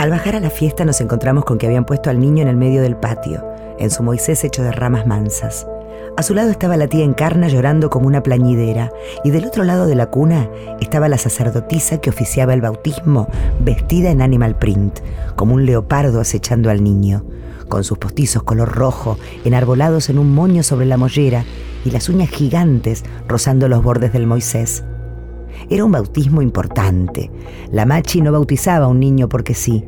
Al bajar a la fiesta nos encontramos con que habían puesto al niño en el medio del patio, en su Moisés hecho de ramas mansas. A su lado estaba la tía Encarna llorando como una plañidera y del otro lado de la cuna estaba la sacerdotisa que oficiaba el bautismo vestida en animal print, como un leopardo acechando al niño, con sus postizos color rojo enarbolados en un moño sobre la mollera y las uñas gigantes rozando los bordes del Moisés. Era un bautismo importante. La Machi no bautizaba a un niño porque sí.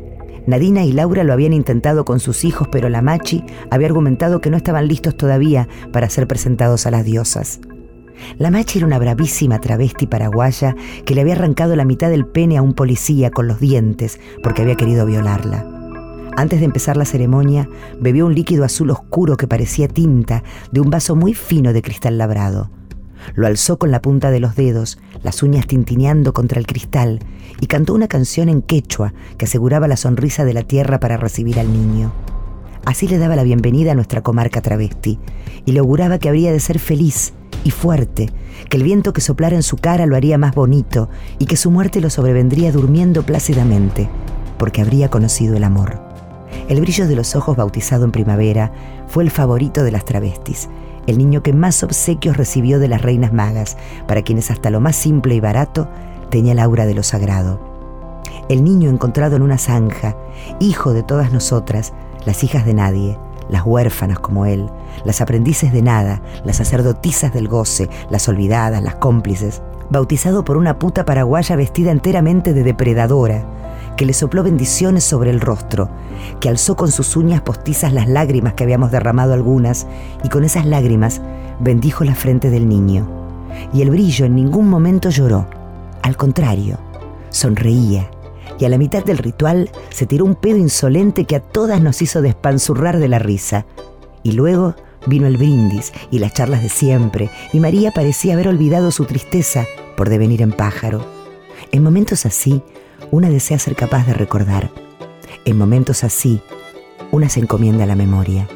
Nadina y Laura lo habían intentado con sus hijos, pero la Machi había argumentado que no estaban listos todavía para ser presentados a las diosas. La Machi era una bravísima travesti paraguaya que le había arrancado la mitad del pene a un policía con los dientes porque había querido violarla. Antes de empezar la ceremonia, bebió un líquido azul oscuro que parecía tinta de un vaso muy fino de cristal labrado. Lo alzó con la punta de los dedos, las uñas tintineando contra el cristal, y cantó una canción en quechua que aseguraba la sonrisa de la tierra para recibir al niño. Así le daba la bienvenida a nuestra comarca travesti, y le auguraba que habría de ser feliz y fuerte, que el viento que soplara en su cara lo haría más bonito, y que su muerte lo sobrevendría durmiendo plácidamente, porque habría conocido el amor. El brillo de los ojos bautizado en primavera fue el favorito de las travestis, el niño que más obsequios recibió de las reinas magas, para quienes hasta lo más simple y barato tenía el aura de lo sagrado. El niño encontrado en una zanja, hijo de todas nosotras, las hijas de nadie, las huérfanas como él, las aprendices de nada, las sacerdotisas del goce, las olvidadas, las cómplices, bautizado por una puta paraguaya vestida enteramente de depredadora, que le sopló bendiciones sobre el rostro, que alzó con sus uñas postizas las lágrimas que habíamos derramado algunas, y con esas lágrimas bendijo la frente del niño. Y el brillo en ningún momento lloró, al contrario, sonreía, y a la mitad del ritual se tiró un pedo insolente que a todas nos hizo despanzurrar de la risa. Y luego vino el brindis y las charlas de siempre, y María parecía haber olvidado su tristeza por devenir en pájaro. En momentos así, una desea ser capaz de recordar. En momentos así, una se encomienda a la memoria.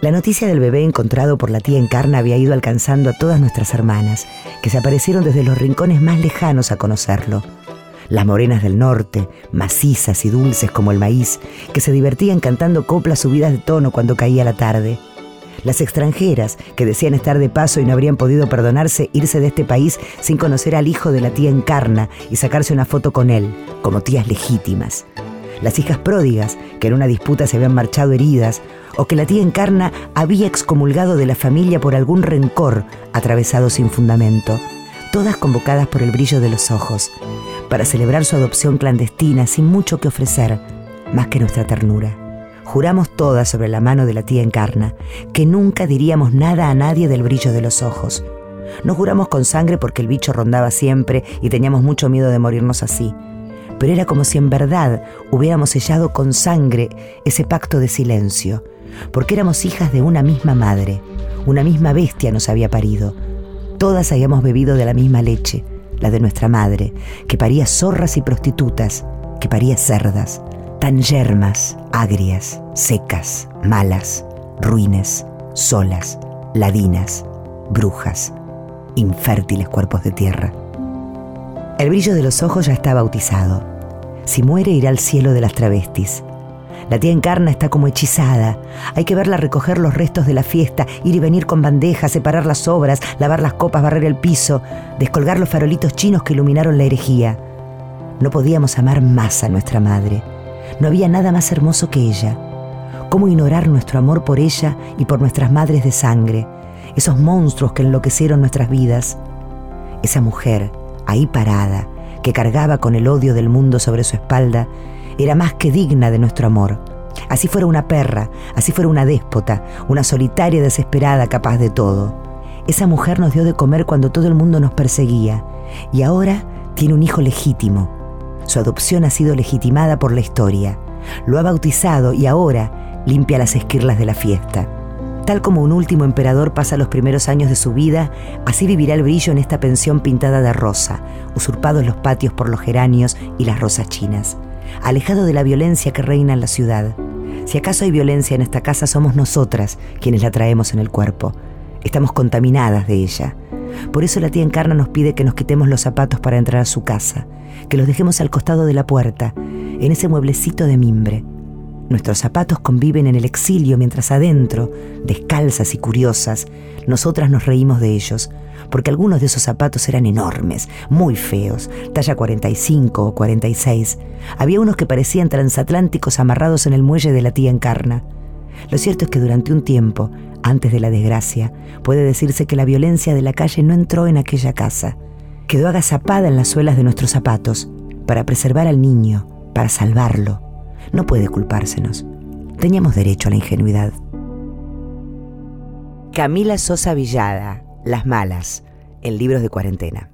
La noticia del bebé encontrado por la tía Encarna había ido alcanzando a todas nuestras hermanas, que se aparecieron desde los rincones más lejanos a conocerlo. Las morenas del norte, macizas y dulces como el maíz, que se divertían cantando coplas subidas de tono cuando caía la tarde las extranjeras, que decían estar de paso y no habrían podido perdonarse irse de este país sin conocer al hijo de la tía Encarna y sacarse una foto con él, como tías legítimas. Las hijas pródigas, que en una disputa se habían marchado heridas, o que la tía Encarna había excomulgado de la familia por algún rencor atravesado sin fundamento, todas convocadas por el brillo de los ojos, para celebrar su adopción clandestina sin mucho que ofrecer, más que nuestra ternura. Juramos todas sobre la mano de la tía Encarna que nunca diríamos nada a nadie del brillo de los ojos. No juramos con sangre porque el bicho rondaba siempre y teníamos mucho miedo de morirnos así. Pero era como si en verdad hubiéramos sellado con sangre ese pacto de silencio, porque éramos hijas de una misma madre, una misma bestia nos había parido. Todas habíamos bebido de la misma leche, la de nuestra madre, que paría zorras y prostitutas, que paría cerdas tan yermas, agrias, secas, malas, ruines, solas, ladinas, brujas, infértiles cuerpos de tierra. El brillo de los ojos ya está bautizado. Si muere irá al cielo de las travestis. La tía Encarna está como hechizada. Hay que verla recoger los restos de la fiesta, ir y venir con bandejas, separar las obras, lavar las copas, barrer el piso, descolgar los farolitos chinos que iluminaron la herejía. No podíamos amar más a nuestra madre. No había nada más hermoso que ella. ¿Cómo ignorar nuestro amor por ella y por nuestras madres de sangre, esos monstruos que enloquecieron nuestras vidas? Esa mujer, ahí parada, que cargaba con el odio del mundo sobre su espalda, era más que digna de nuestro amor. Así fuera una perra, así fuera una déspota, una solitaria desesperada capaz de todo. Esa mujer nos dio de comer cuando todo el mundo nos perseguía y ahora tiene un hijo legítimo, su adopción ha sido legitimada por la historia. Lo ha bautizado y ahora limpia las esquirlas de la fiesta. Tal como un último emperador pasa los primeros años de su vida, así vivirá el brillo en esta pensión pintada de rosa, usurpados los patios por los geranios y las rosas chinas, alejado de la violencia que reina en la ciudad. Si acaso hay violencia en esta casa, somos nosotras quienes la traemos en el cuerpo. Estamos contaminadas de ella. Por eso la tía Encarna nos pide que nos quitemos los zapatos para entrar a su casa, que los dejemos al costado de la puerta, en ese mueblecito de mimbre. Nuestros zapatos conviven en el exilio mientras adentro, descalzas y curiosas, nosotras nos reímos de ellos, porque algunos de esos zapatos eran enormes, muy feos, talla 45 o 46. Había unos que parecían transatlánticos amarrados en el muelle de la tía Encarna. Lo cierto es que durante un tiempo, antes de la desgracia, puede decirse que la violencia de la calle no entró en aquella casa. Quedó agazapada en las suelas de nuestros zapatos, para preservar al niño, para salvarlo no puede culpársenos. Teníamos derecho a la ingenuidad. Camila Sosa Villada, Las Malas, en libros de cuarentena.